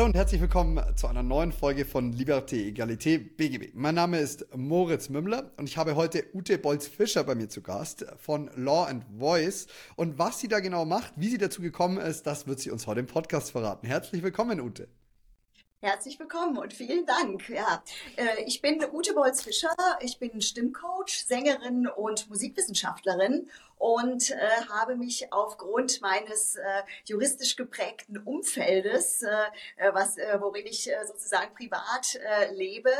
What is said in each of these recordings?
Hallo und herzlich willkommen zu einer neuen Folge von Liberté, Egalité, BGB. Mein Name ist Moritz Mümmler und ich habe heute Ute Bolz-Fischer bei mir zu Gast von Law and Voice. Und was sie da genau macht, wie sie dazu gekommen ist, das wird sie uns heute im Podcast verraten. Herzlich willkommen, Ute. Herzlich willkommen und vielen Dank. Ja, äh, ich bin Ute Bolz-Fischer. Ich bin Stimmcoach, Sängerin und Musikwissenschaftlerin und äh, habe mich aufgrund meines äh, juristisch geprägten Umfeldes, äh, äh was, äh, worin ich äh, sozusagen privat äh, lebe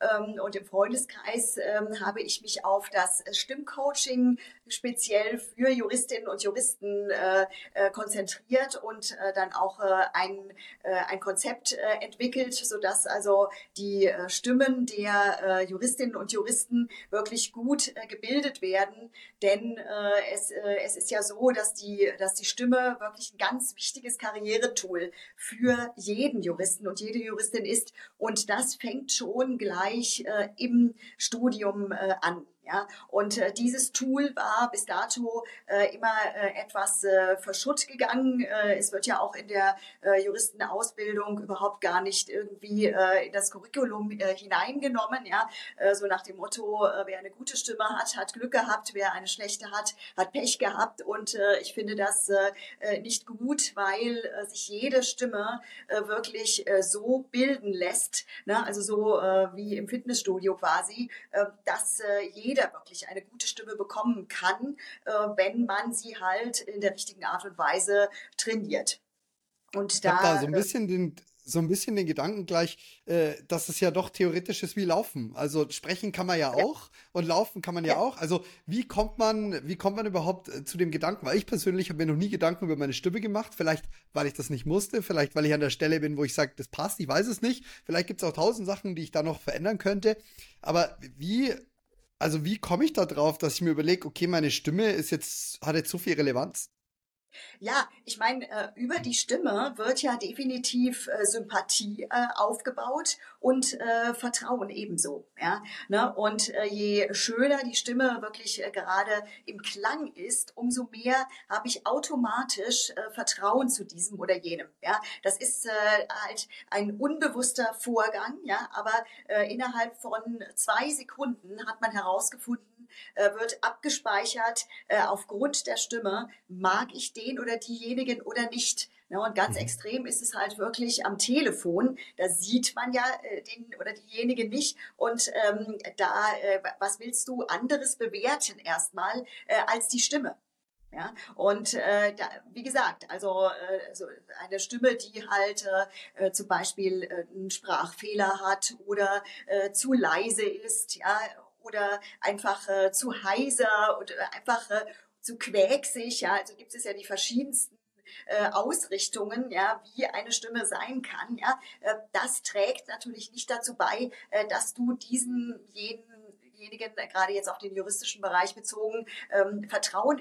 ähm, und im Freundeskreis, äh, habe ich mich auf das Stimmcoaching speziell für Juristinnen und Juristen äh, äh, konzentriert und äh, dann auch äh, ein, äh, ein Konzept äh, entwickelt, sodass also die äh, Stimmen der äh, Juristinnen und Juristen wirklich gut äh, gebildet werden. Denn äh, es, äh, es ist ja so, dass die, dass die Stimme wirklich ein ganz wichtiges Karrieretool für jeden Juristen und jede Juristin ist. Und das fängt schon gleich äh, im Studium äh, an. Ja, und äh, dieses Tool war bis dato äh, immer äh, etwas äh, verschutt gegangen. Äh, es wird ja auch in der äh, Juristenausbildung überhaupt gar nicht irgendwie äh, in das Curriculum äh, hineingenommen. Ja, äh, so nach dem Motto, äh, wer eine gute Stimme hat, hat Glück gehabt, wer eine schlechte hat, hat Pech gehabt. Und äh, ich finde das äh, äh nicht gut, weil äh, sich jede Stimme äh, wirklich äh, so bilden lässt, ne? also so äh, wie im Fitnessstudio quasi, äh, dass äh, jede jeder wirklich eine gute Stimme bekommen kann, äh, wenn man sie halt in der richtigen Art und Weise trainiert. Und da, ich da so ein bisschen den, so ein bisschen den Gedanken gleich, äh, dass es ja doch theoretisch ist wie Laufen. Also sprechen kann man ja, ja. auch und laufen kann man ja, ja, auch. Also wie kommt man, wie kommt man überhaupt äh, zu dem Gedanken? Weil ich persönlich habe mir noch nie Gedanken über meine Stimme gemacht. Vielleicht, weil ich das nicht musste, vielleicht, weil ich an der Stelle bin, wo ich sage, das passt, ich weiß es nicht. Vielleicht gibt es auch tausend Sachen, die ich da noch verändern könnte. Aber wie also wie komme ich da drauf, dass ich mir überlege, okay, meine Stimme ist jetzt, hat jetzt so viel Relevanz? Ja, ich meine, äh, über die Stimme wird ja definitiv äh, Sympathie äh, aufgebaut und äh, Vertrauen ebenso. Ja? Ne? Und äh, je schöner die Stimme wirklich äh, gerade im Klang ist, umso mehr habe ich automatisch Vertrauen zu diesem oder jenem. Ja? Das ist halt ein unbewusster Vorgang, ja? aber innerhalb von zwei Sekunden hat man herausgefunden, wird abgespeichert äh, aufgrund der Stimme, mag ich den oder diejenigen oder nicht. Und ganz mhm. extrem ist es halt wirklich am Telefon. Da sieht man ja äh, den oder diejenigen nicht. Und ähm, da, äh, was willst du anderes bewerten erstmal äh, als die Stimme? Ja, und äh, da, wie gesagt, also äh, so eine Stimme, die halt äh, zum Beispiel äh, einen Sprachfehler hat oder äh, zu leise ist, ja, oder einfach äh, zu heiser oder einfach äh, zu quäksig. Ja, also gibt es ja die verschiedensten äh, Ausrichtungen, ja, wie eine Stimme sein kann. Ja, äh, das trägt natürlich nicht dazu bei, äh, dass du diesen jeden denjenigen, gerade jetzt auf den juristischen Bereich bezogen, ähm, Vertrauen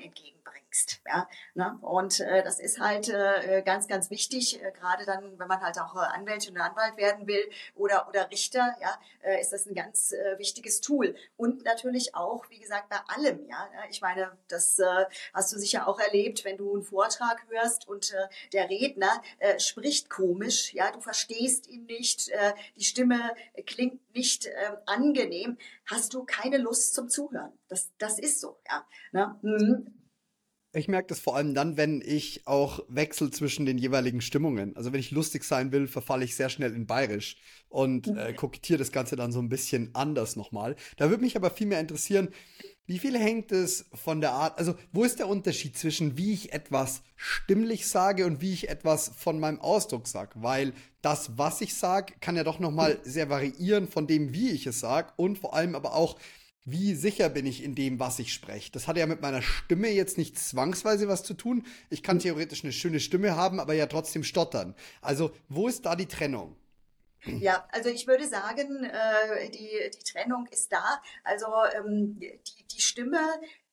entgegenbringst. Ja? Ne? Und äh, das ist halt äh, ganz, ganz wichtig, äh, gerade dann, wenn man halt auch äh, Anwältin oder Anwalt werden will oder, oder Richter, ja, äh, ist das ein ganz äh, wichtiges Tool. Und natürlich auch, wie gesagt, bei allem. Ja? Ich meine, das äh, hast du sicher auch erlebt, wenn du einen Vortrag hörst und äh, der Redner äh, spricht komisch, ja, du verstehst ihn nicht, äh, die Stimme klingt nicht äh, angenehm, hast du keine Lust zum Zuhören. Das, das ist so, ja. Ne? Mhm. Ich merke das vor allem dann, wenn ich auch wechsle zwischen den jeweiligen Stimmungen. Also wenn ich lustig sein will, verfalle ich sehr schnell in Bayerisch und äh, kokettiere das Ganze dann so ein bisschen anders nochmal. Da würde mich aber viel mehr interessieren, wie viel hängt es von der Art, also wo ist der Unterschied zwischen wie ich etwas stimmlich sage und wie ich etwas von meinem Ausdruck sage? Weil das, was ich sage, kann ja doch nochmal sehr variieren von dem, wie ich es sage und vor allem aber auch, wie sicher bin ich in dem, was ich spreche. Das hat ja mit meiner Stimme jetzt nicht zwangsweise was zu tun. Ich kann theoretisch eine schöne Stimme haben, aber ja trotzdem stottern. Also wo ist da die Trennung? Ja, also ich würde sagen, äh, die, die Trennung ist da. Also ähm, die, die Stimme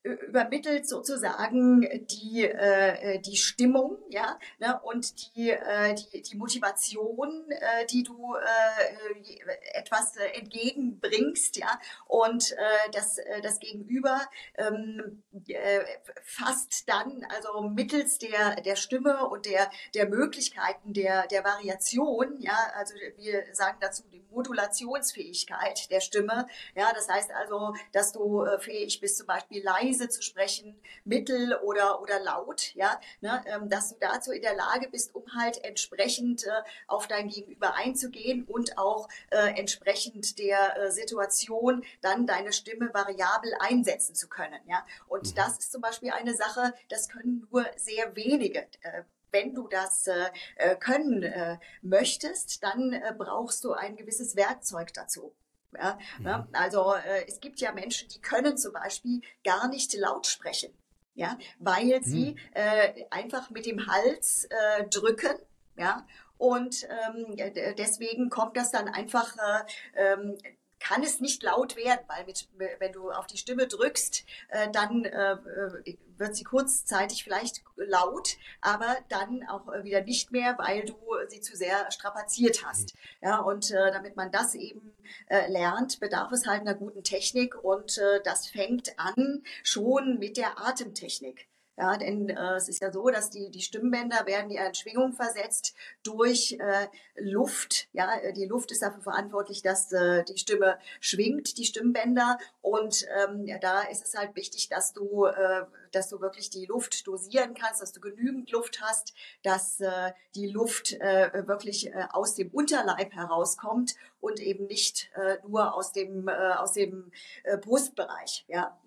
übermittelt sozusagen die äh, die Stimmung ja ne, und die, äh, die die Motivation äh, die du äh, etwas äh, entgegenbringst ja und äh, das äh, das Gegenüber ähm, äh, fasst dann also mittels der der Stimme und der der Möglichkeiten der der Variation ja also wir sagen dazu die Modulationsfähigkeit der Stimme ja das heißt also dass du äh, fähig bist zum Beispiel leise leise zu sprechen, mittel oder, oder laut, ja, ne, ähm, dass du dazu in der Lage bist, um halt entsprechend äh, auf dein Gegenüber einzugehen und auch äh, entsprechend der äh, Situation dann deine Stimme variabel einsetzen zu können, ja. Und mhm. das ist zum Beispiel eine Sache, das können nur sehr wenige äh, wenn du das äh, äh können äh, möchtest, dann äh, brauchst du ein gewisses Werkzeug dazu. Ja, ne? mhm. Also äh, es gibt ja Menschen, die können zum Beispiel gar nicht laut sprechen, ja, weil sie mhm. äh, einfach mit dem Hals äh, drücken, ja, und ähm, deswegen kommt das dann einfach äh, ähm, kann es nicht laut werden, weil mit, wenn du auf die Stimme drückst, äh, dann äh, äh, wird sie kurzzeitig vielleicht laut, aber dann auch wieder nicht mehr, weil du sie zu sehr strapaziert hast. Ja, und äh, damit man das eben äh, lernt, bedarf es halt einer guten Technik und äh, das fängt an schon mit der Atemtechnik. Ja, denn äh, es ist ja so, dass die, die Stimmbänder werden ja in Schwingung versetzt durch äh, Luft. Ja, äh, die Luft ist dafür verantwortlich, dass äh, die Stimme schwingt, die Stimmbänder. Und ähm, ja, da ist es halt wichtig, dass du, äh, dass du wirklich die Luft dosieren kannst, dass du genügend Luft hast, dass äh, die Luft äh, wirklich äh, aus dem Unterleib herauskommt und eben nicht äh, nur aus dem, äh, aus dem äh, Brustbereich. Ja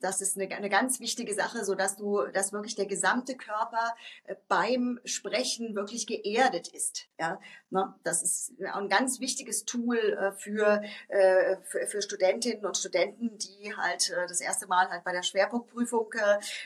das ist eine, eine ganz wichtige Sache, so dass du, dass wirklich der gesamte Körper äh, beim Sprechen wirklich geerdet ist. Ja, ne? das ist ein ganz wichtiges Tool äh, für, äh, für, für Studentinnen und Studenten, die halt das erste Mal halt bei der Schwerpunktprüfung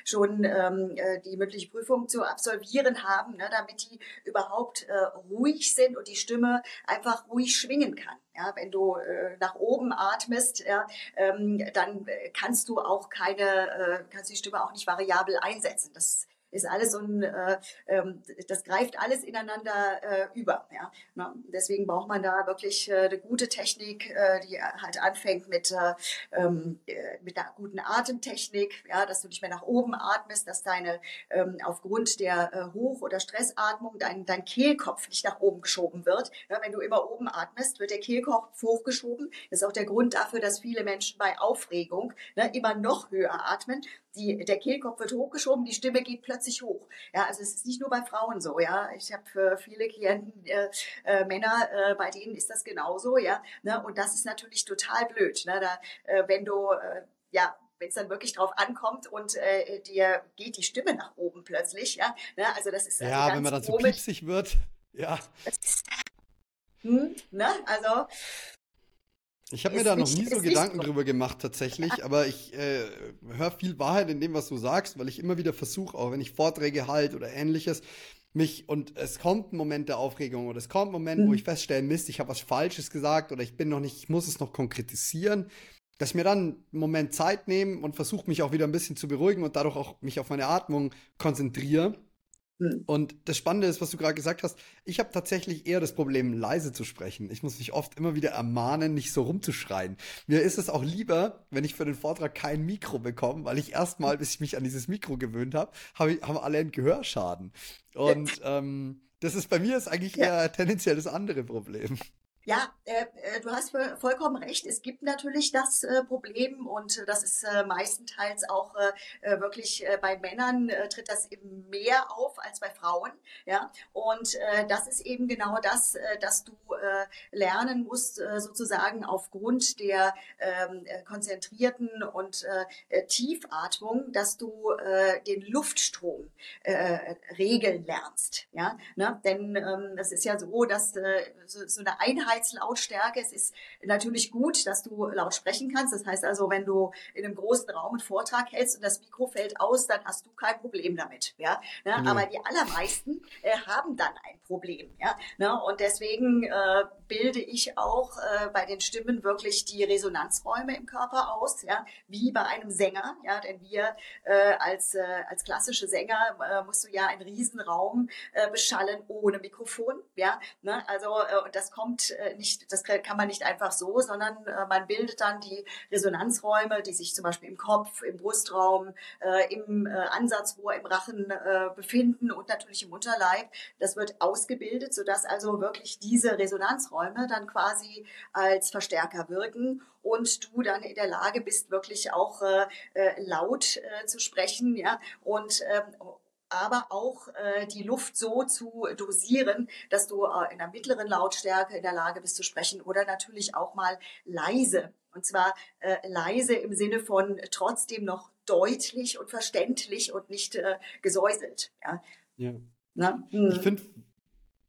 schon ähm, die mündliche Prüfung zu absolvieren haben, ne? damit die überhaupt ruhig sind und die Stimme einfach ruhig schwingen kann. Ja, wenn du äh, nach oben atmest, ja, ähm, dann kannst du auch keine, äh, kannst die Stimme auch nicht variabel einsetzen. Das ist alles so ein, äh, ähm, das greift alles ineinander äh, über. Ja? Na, deswegen braucht man da wirklich äh, eine gute Technik, äh, die halt anfängt mit, äh, ähm, äh, mit einer guten Atemtechnik, ja, dass du nicht mehr nach oben atmest, dass deine ähm, aufgrund der äh, Hoch- oder Stressatmung dein, dein Kehlkopf nicht nach oben geschoben wird. Ja, wenn du immer oben atmest, wird der Kehlkopf hochgeschoben. Das ist auch der Grund dafür, dass viele Menschen bei Aufregung ne, immer noch höher atmen, die, der Kehlkopf wird hochgeschoben, die Stimme geht plötzlich hoch. Ja, also es ist nicht nur bei Frauen so, ja. Ich habe für viele Klienten äh, äh, Männer, äh, bei denen ist das genauso, ja. Ne? Und das ist natürlich total blöd, ne? Da, äh, wenn du äh, ja wenn es dann wirklich drauf ankommt und äh, dir geht die Stimme nach oben plötzlich, ja. Ne? Also das ist also ja, wenn man dann so piepsig wird, ja. Hm, ne? Also ich habe mir da noch nie so Gedanken so. drüber gemacht tatsächlich, aber ich äh, höre viel Wahrheit in dem, was du sagst, weil ich immer wieder versuche, auch wenn ich Vorträge halte oder ähnliches, mich und es kommt ein Moment der Aufregung oder es kommt ein Moment, mhm. wo ich feststelle, Mist, ich habe was Falsches gesagt oder ich bin noch nicht, ich muss es noch konkretisieren, dass ich mir dann einen Moment Zeit nehme und versuche mich auch wieder ein bisschen zu beruhigen und dadurch auch mich auf meine Atmung konzentriere. Und das Spannende ist, was du gerade gesagt hast, ich habe tatsächlich eher das Problem, leise zu sprechen. Ich muss mich oft immer wieder ermahnen, nicht so rumzuschreien. Mir ist es auch lieber, wenn ich für den Vortrag kein Mikro bekomme, weil ich erstmal, bis ich mich an dieses Mikro gewöhnt habe, hab haben alle einen Gehörschaden. Und ähm, das ist bei mir ist eigentlich eher tendenziell das andere Problem. Ja, äh, äh, du hast vollkommen recht. Es gibt natürlich das äh, Problem und das ist äh, meistenteils auch wirklich bei Männern tritt das eben mehr auf als bei Frauen. Ja, und das ist eben genau das, dass du lernen musst, sozusagen aufgrund der ähm, konzentrierten und Tiefatmung, dass du den Luftstrom regeln lernst. Ja, ne? denn ähm, das ist ja so, dass so, so eine Einheit Mehrheitslautstärke. Es ist natürlich gut, dass du laut sprechen kannst. Das heißt also, wenn du in einem großen Raum einen Vortrag hältst und das Mikro fällt aus, dann hast du kein Problem damit. Ja? Ne? Mhm. Aber die allermeisten äh, haben dann ein Problem. Ja? Ne? Und deswegen äh, bilde ich auch äh, bei den Stimmen wirklich die Resonanzräume im Körper aus, ja? wie bei einem Sänger. Ja? Denn wir äh, als, äh, als klassische Sänger äh, musst du ja einen Riesenraum beschallen ohne Mikrofon. Ja? Ne? Also äh, das kommt nicht, das kann man nicht einfach so, sondern äh, man bildet dann die Resonanzräume, die sich zum Beispiel im Kopf, im Brustraum, äh, im äh, Ansatzrohr, im Rachen äh, befinden und natürlich im Unterleib. Das wird ausgebildet, sodass also wirklich diese Resonanzräume dann quasi als Verstärker wirken und du dann in der Lage bist, wirklich auch äh, äh laut äh, zu sprechen, ja, und ähm, aber auch äh, die Luft so zu dosieren, dass du äh, in der mittleren Lautstärke in der Lage bist zu sprechen oder natürlich auch mal leise. Und zwar äh, leise im Sinne von trotzdem noch deutlich und verständlich und nicht äh, gesäuselt. Ja. ja. Hm. Ich finde,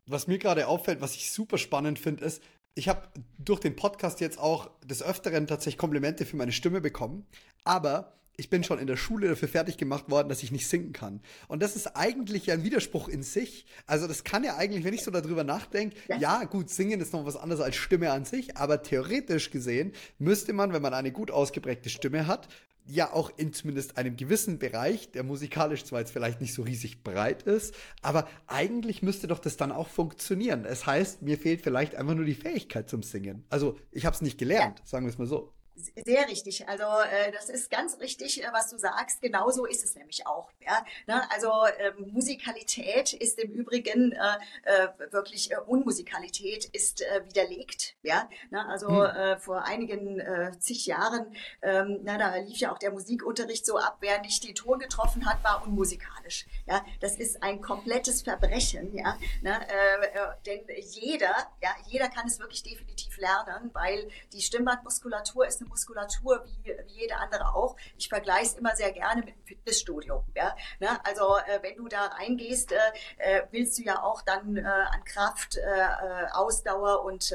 was mir gerade auffällt, was ich super spannend finde, ist, ich habe durch den Podcast jetzt auch des Öfteren tatsächlich Komplimente für meine Stimme bekommen, aber ich bin schon in der Schule dafür fertig gemacht worden, dass ich nicht singen kann. Und das ist eigentlich ein Widerspruch in sich. Also das kann ja eigentlich, wenn ich so darüber nachdenke, ja. ja, gut, singen ist noch was anderes als Stimme an sich, aber theoretisch gesehen müsste man, wenn man eine gut ausgeprägte Stimme hat, ja auch in zumindest einem gewissen Bereich, der musikalisch zwar jetzt vielleicht nicht so riesig breit ist, aber eigentlich müsste doch das dann auch funktionieren. Es heißt, mir fehlt vielleicht einfach nur die Fähigkeit zum Singen. Also ich habe es nicht gelernt, ja. sagen wir es mal so. Sehr richtig. Also äh, das ist ganz richtig, äh, was du sagst. Genauso ist es nämlich auch. Ja? Ne? Also ähm, Musikalität ist im Übrigen äh, äh, wirklich äh, Unmusikalität ist äh, widerlegt. Ja, ne? also hm. äh, vor einigen äh, zig Jahren, ähm, na, da lief ja auch der Musikunterricht so ab, wer nicht den Ton getroffen hat, war unmusikalisch. Ja, das ist ein komplettes Verbrechen. Ja, ne? äh, äh, denn jeder, ja, jeder kann es wirklich definitiv lernen, weil die Stimmbandmuskulatur ist eine Muskulatur wie, wie jede andere auch. Ich vergleiche es immer sehr gerne mit einem Fitnessstudio. Ja? Ne? Also äh, wenn du da reingehst, äh, äh willst du ja auch dann äh, an Kraft, äh, äh Ausdauer und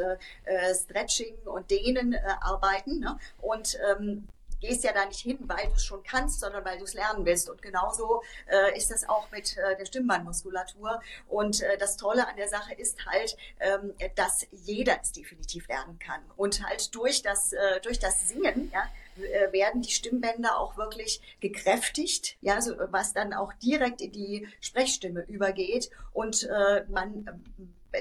Stretching und Dehnen arbeiten. Ne? Und ähm, gehst ja da nicht hin, weil du es schon kannst, sondern weil du es lernen willst. Und genauso äh, ist das auch mit äh, der Stimmbandmuskulatur. Und äh, das Tolle an der Sache ist halt, ähm, dass jeder es definitiv lernen kann. Und halt durch das, äh, durch das Singen, ja, äh, werden die Stimmbänder auch wirklich gekräftigt, ja, so, was dann auch direkt in die Sprechstimme übergeht und äh, man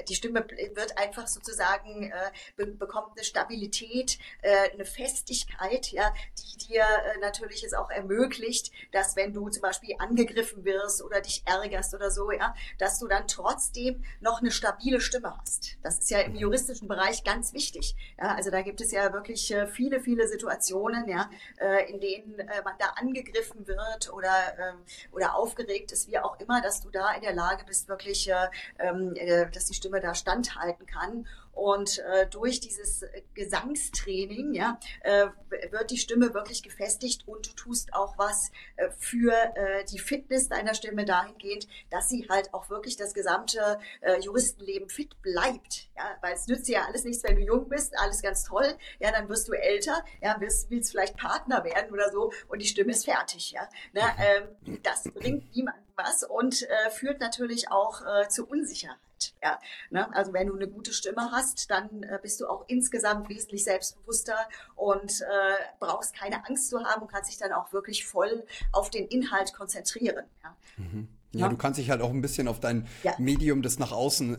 die Stimme wird einfach sozusagen, äh, be bekommt eine Stabilität, äh, eine Festigkeit, ja, die dir äh, natürlich es auch ermöglicht, dass wenn du zum Beispiel angegriffen wirst oder dich ärgerst oder so, ja, dass du dann trotzdem noch eine stabile Stimme hast. Das ist ja im juristischen Bereich ganz wichtig. Ja, also da gibt es ja wirklich äh, viele, viele Situationen, ja, äh, in denen äh, man da angegriffen wird oder, ähm, oder aufgeregt ist, wie auch immer, dass du da in der Lage bist, wirklich, äh, ähm, äh, dass die Stimme Stimme da standhalten kann. Und äh, durch dieses Gesangstraining ja, äh, wird die Stimme wirklich gefestigt und du tust auch was äh, für äh, die Fitness deiner Stimme dahingehend, dass sie halt auch wirklich das gesamte äh, Juristenleben fit bleibt. Ja, weil es nützt dir ja alles nichts, wenn du jung bist, alles ganz toll. Ja, dann wirst du älter, ja, willst, willst vielleicht Partner werden oder so und die Stimme ist fertig. Ja, ne, ähm, das bringt niemandem was und äh, führt natürlich auch zu Unsicherheit. Ja, ne? Also wenn du eine gute Stimme hast, dann äh, bist du auch insgesamt wesentlich selbstbewusster und äh, brauchst keine Angst zu haben und kannst dich dann auch wirklich voll auf den Inhalt konzentrieren. Ja. Mhm. Ja, du kannst dich halt auch ein bisschen auf dein ja. Medium, das nach außen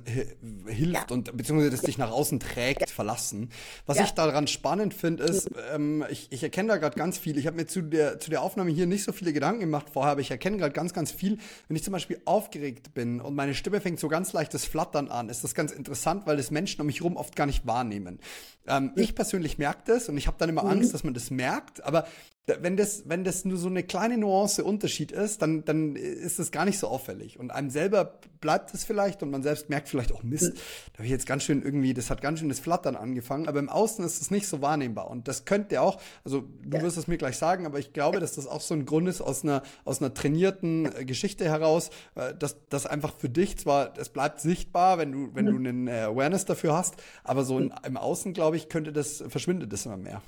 hilft ja. und beziehungsweise das dich nach außen trägt, ja. verlassen. Was ich daran spannend finde, ist, ähm, ich, ich erkenne da gerade ganz viel. Ich habe mir zu der, zu der Aufnahme hier nicht so viele Gedanken gemacht vorher, aber ich erkenne gerade ganz, ganz viel. Wenn ich zum Beispiel aufgeregt bin und meine Stimme fängt so ganz leichtes Flattern an, ist das ganz interessant, weil das Menschen um mich herum oft gar nicht wahrnehmen. Ähm, ich persönlich merke das und ich habe dann immer mhm. Angst, dass man das merkt, aber wenn das, wenn das nur so eine kleine Nuance Unterschied ist, dann, dann ist das gar nicht so auffällig. Und einem selber bleibt es vielleicht und man selbst merkt vielleicht auch Mist, da habe ich jetzt ganz schön irgendwie, das hat ganz schön das Flattern angefangen, aber im Außen ist es nicht so wahrnehmbar. Und das könnte auch, also du ja. wirst es mir gleich sagen, aber ich glaube, dass das auch so ein Grund ist aus einer, aus einer trainierten äh, Geschichte heraus, äh, dass das einfach für dich zwar, es bleibt sichtbar, wenn du, wenn du einen äh, Awareness dafür hast, aber so in, im Außen, glaube ich, könnte das, verschwindet das immer mehr.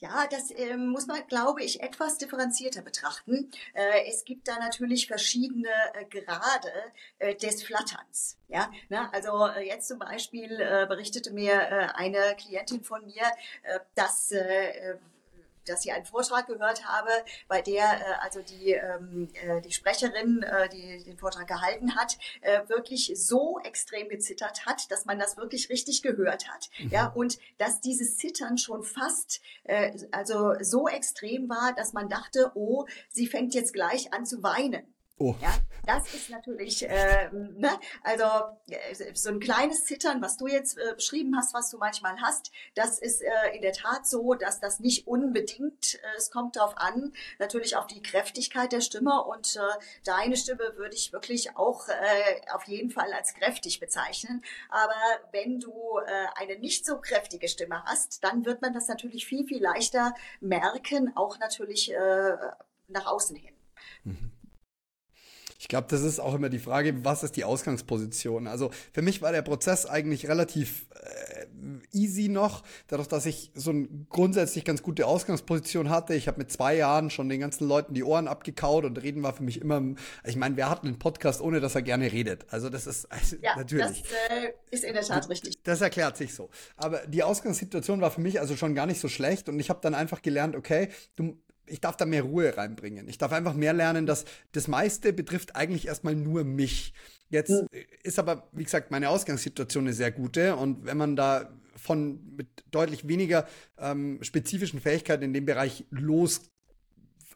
Ja, das äh, muss man, glaube ich, etwas differenzierter betrachten. Äh, es gibt da natürlich verschiedene äh, Grade äh, des Flatterns. Ja, ne? also äh, jetzt zum Beispiel äh, berichtete mir eine Klientin von mir, dass dass sie einen Vortrag gehört habe, bei der äh, also die, ähm, äh, die Sprecherin, äh, die den Vortrag gehalten hat, äh, wirklich so extrem gezittert hat, dass man das wirklich richtig gehört hat. Mhm. Ja, und dass dieses Zittern schon fast äh, also so extrem war, dass man dachte, oh, sie fängt jetzt gleich an zu weinen. Oh. Ja, das ist natürlich, äh, ne, also äh, so ein kleines Zittern, was du jetzt äh, beschrieben hast, was du manchmal hast, das ist äh, in der Tat so, dass das nicht unbedingt, äh, es kommt darauf an, natürlich auf die Kräftigkeit der Stimme und äh, deine Stimme würde ich wirklich auch äh, auf jeden Fall als kräftig bezeichnen. Aber wenn du äh, eine nicht so kräftige Stimme hast, dann wird man das natürlich viel, viel leichter merken, auch natürlich äh, nach außen hin. Mhm. Ich glaube, das ist auch immer die Frage, was ist die Ausgangsposition? Also für mich war der Prozess eigentlich relativ äh, easy noch, dadurch, dass ich so eine grundsätzlich ganz gute Ausgangsposition hatte. Ich habe mit zwei Jahren schon den ganzen Leuten die Ohren abgekaut und reden war für mich immer, ich meine, wer hat einen Podcast, ohne dass er gerne redet? Also das ist also, ja, natürlich. Das äh, ist in der Tat richtig. Das erklärt sich so. Aber die Ausgangssituation war für mich also schon gar nicht so schlecht und ich habe dann einfach gelernt, okay, du ich darf da mehr Ruhe reinbringen. Ich darf einfach mehr lernen, dass das meiste betrifft eigentlich erstmal nur mich. Jetzt mhm. ist aber, wie gesagt, meine Ausgangssituation eine sehr gute und wenn man da von mit deutlich weniger ähm, spezifischen Fähigkeiten in dem Bereich los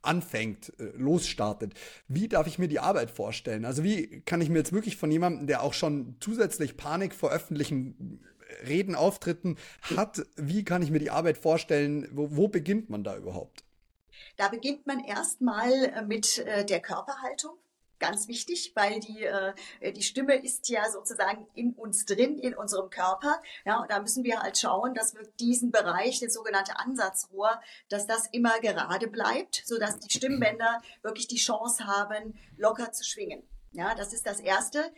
anfängt, äh, losstartet. Wie darf ich mir die Arbeit vorstellen? Also wie kann ich mir jetzt wirklich von jemandem, der auch schon zusätzlich Panik vor öffentlichen Reden, Auftritten hat, wie kann ich mir die Arbeit vorstellen? Wo, wo beginnt man da überhaupt? Da beginnt man erstmal äh, mit äh, der Körperhaltung ganz wichtig, weil die, äh, die Stimme ist ja sozusagen in uns drin, in unserem Körper. Ja, und da müssen wir halt schauen, dass wir diesen Bereich, das sogenannte Ansatzrohr, dass das immer gerade bleibt, sodass die Stimmbänder wirklich die Chance haben, locker zu schwingen. Ja, das ist das Erste.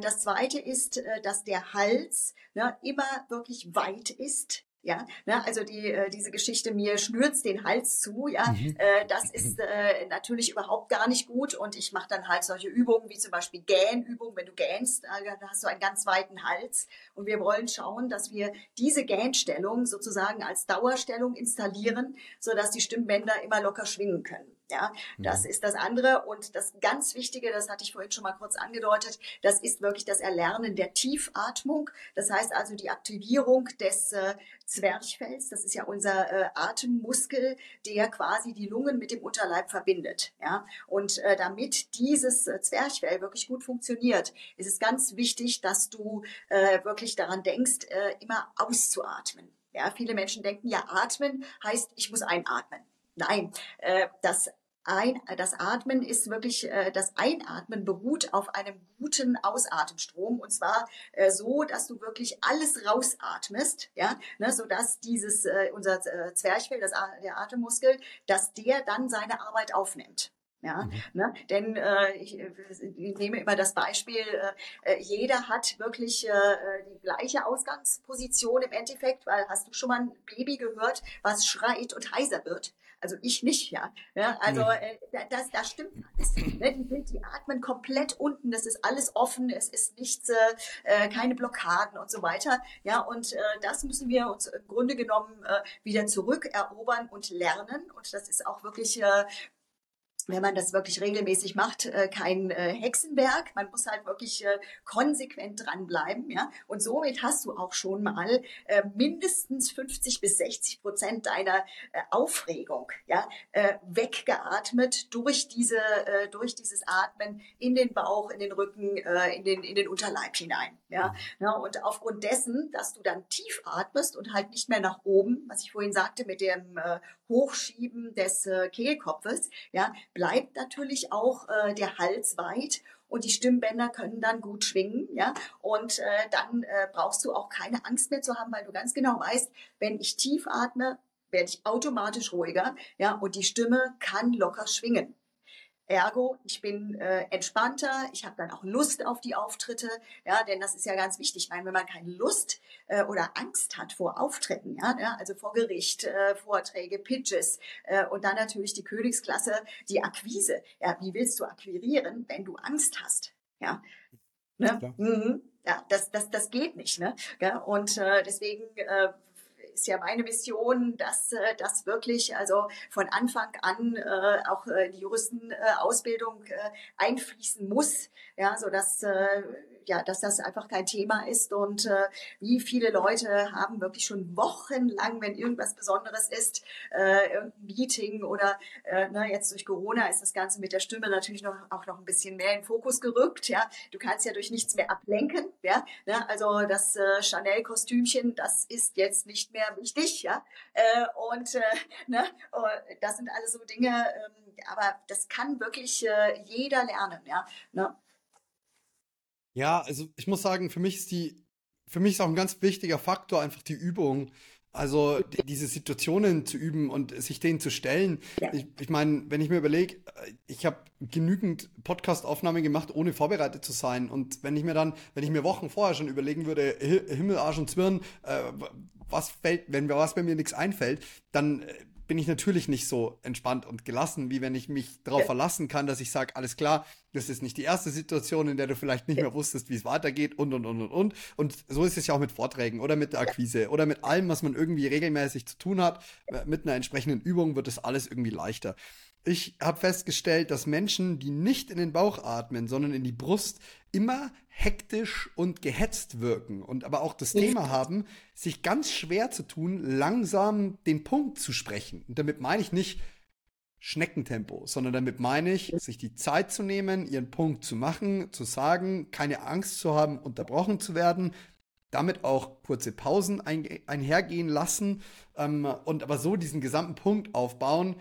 Das Zweite ist, dass der Hals immer wirklich weit ist. Ja, ne, also die, äh, diese Geschichte, mir schnürt's den Hals zu, ja, mhm. äh, das ist äh, natürlich überhaupt gar nicht gut und ich mache dann halt solche Übungen wie zum Beispiel Gähnübungen, wenn du gähnst, äh, da hast du einen ganz weiten Hals und wir wollen schauen, dass wir diese Gähnstellung sozusagen als Dauerstellung installieren, so dass die Stimmbänder immer locker schwingen können. Ja, das mhm. ist das andere. Und das ganz Wichtige, das hatte ich vorhin schon mal kurz angedeutet, das ist wirklich das Erlernen der Tiefatmung. Das heißt also die Aktivierung des äh, Zwerchfells. Das ist ja unser äh, Atemmuskel, der quasi die Lungen mit dem Unterleib verbindet. Ja, und äh, damit dieses äh, Zwerchfell wirklich gut funktioniert, ist es ganz wichtig, dass du äh, wirklich daran denkst, äh, immer auszuatmen. Ja, viele Menschen denken ja, atmen heißt, ich muss einatmen. Nein, äh, das ein, das Atmen ist wirklich, äh, das Einatmen beruht auf einem guten Ausatemstrom und zwar äh, so, dass du wirklich alles rausatmest, ja, ne, so dass dieses, äh, unser äh, Zwerchfell, das, der Atemmuskel, dass der dann seine Arbeit aufnimmt. Ja, mhm. ne? denn äh, ich, ich nehme immer das Beispiel, äh, äh, jeder hat wirklich äh, die gleiche Ausgangsposition im Endeffekt, weil hast du schon mal ein Baby gehört, was schreit und heiser wird? Also ich nicht, ja. ja also äh, das, das stimmt alles. Ne? Die, die atmen komplett unten, das ist alles offen, es ist nichts, äh, äh, keine Blockaden und so weiter. Ja, und äh, das müssen wir uns im Grunde genommen äh, wieder zurückerobern und lernen. Und das ist auch wirklich äh, wenn man das wirklich regelmäßig macht, äh, kein äh, Hexenwerk. Man muss halt wirklich äh, konsequent dranbleiben, ja. Und somit hast du auch schon mal mindestens 50 bis 60 Prozent deiner Aufregung, ja, weggeatmet durch diese, durch dieses Atmen in den Bauch, in den Rücken, in den, in den Unterleib hinein, ja. ja. Und aufgrund dessen, dass du dann tief atmest und halt nicht mehr nach oben, was ich vorhin sagte mit dem Hochschieben des Kehlkopfes, ja, bleibt natürlich auch äh, der Hals weit und die Stimmbänder können dann gut schwingen, ja. Und äh, dann äh, brauchst du auch keine Angst mehr zu haben, weil du ganz genau weißt, wenn ich tief atme, werde ich automatisch ruhiger, ja. Und die Stimme kann locker schwingen. Ergo, ich bin äh, entspannter, ich habe dann auch Lust auf die Auftritte, ja, denn das ist ja ganz wichtig. Ich meine, wenn man keine Lust äh, oder Angst hat vor Auftritten, ja, ja also vor Gericht, äh, Vorträge, Pitches äh, und dann natürlich die Königsklasse, die Akquise. Ja, wie willst du akquirieren, wenn du Angst hast? Ja, ne? ja. Mhm. ja das, das, das geht nicht. Ne? Ja, und äh, deswegen äh, ist ja meine Mission, dass äh, das wirklich also von Anfang an äh, auch äh, die Juristenausbildung äh, einfließen muss, ja, so dass äh, ja, dass das einfach kein Thema ist und äh, wie viele Leute haben wirklich schon wochenlang, wenn irgendwas Besonderes ist, äh, irgendein Meeting oder äh, ne, jetzt durch Corona ist das Ganze mit der Stimme natürlich noch auch noch ein bisschen mehr in Fokus gerückt. Ja, du kannst ja durch nichts mehr ablenken. Ja, ne? also das äh, Chanel-Kostümchen, das ist jetzt nicht mehr wichtig. Ja, äh, und äh, ne, oh, das sind alles so Dinge. Ähm, aber das kann wirklich äh, jeder lernen. Ja, ne? Ja, also ich muss sagen, für mich ist die, für mich ist auch ein ganz wichtiger Faktor einfach die Übung. Also die, diese Situationen zu üben und sich denen zu stellen. Ja. Ich, ich meine, wenn ich mir überlege, ich habe genügend Podcast-Aufnahmen gemacht, ohne vorbereitet zu sein. Und wenn ich mir dann, wenn ich mir Wochen vorher schon überlegen würde, Himmel, Arsch und Zwirn, äh, was fällt, wenn mir was bei mir nichts einfällt, dann äh, bin ich natürlich nicht so entspannt und gelassen, wie wenn ich mich darauf verlassen kann, dass ich sage, alles klar, das ist nicht die erste Situation, in der du vielleicht nicht mehr wusstest, wie es weitergeht und, und, und, und, und. Und so ist es ja auch mit Vorträgen oder mit der Akquise oder mit allem, was man irgendwie regelmäßig zu tun hat. Mit einer entsprechenden Übung wird das alles irgendwie leichter. Ich habe festgestellt, dass Menschen, die nicht in den Bauch atmen, sondern in die Brust, immer hektisch und gehetzt wirken und aber auch das Thema haben, sich ganz schwer zu tun, langsam den Punkt zu sprechen. Und damit meine ich nicht Schneckentempo, sondern damit meine ich, sich die Zeit zu nehmen, ihren Punkt zu machen, zu sagen, keine Angst zu haben, unterbrochen zu werden, damit auch kurze Pausen ein, einhergehen lassen ähm, und aber so diesen gesamten Punkt aufbauen.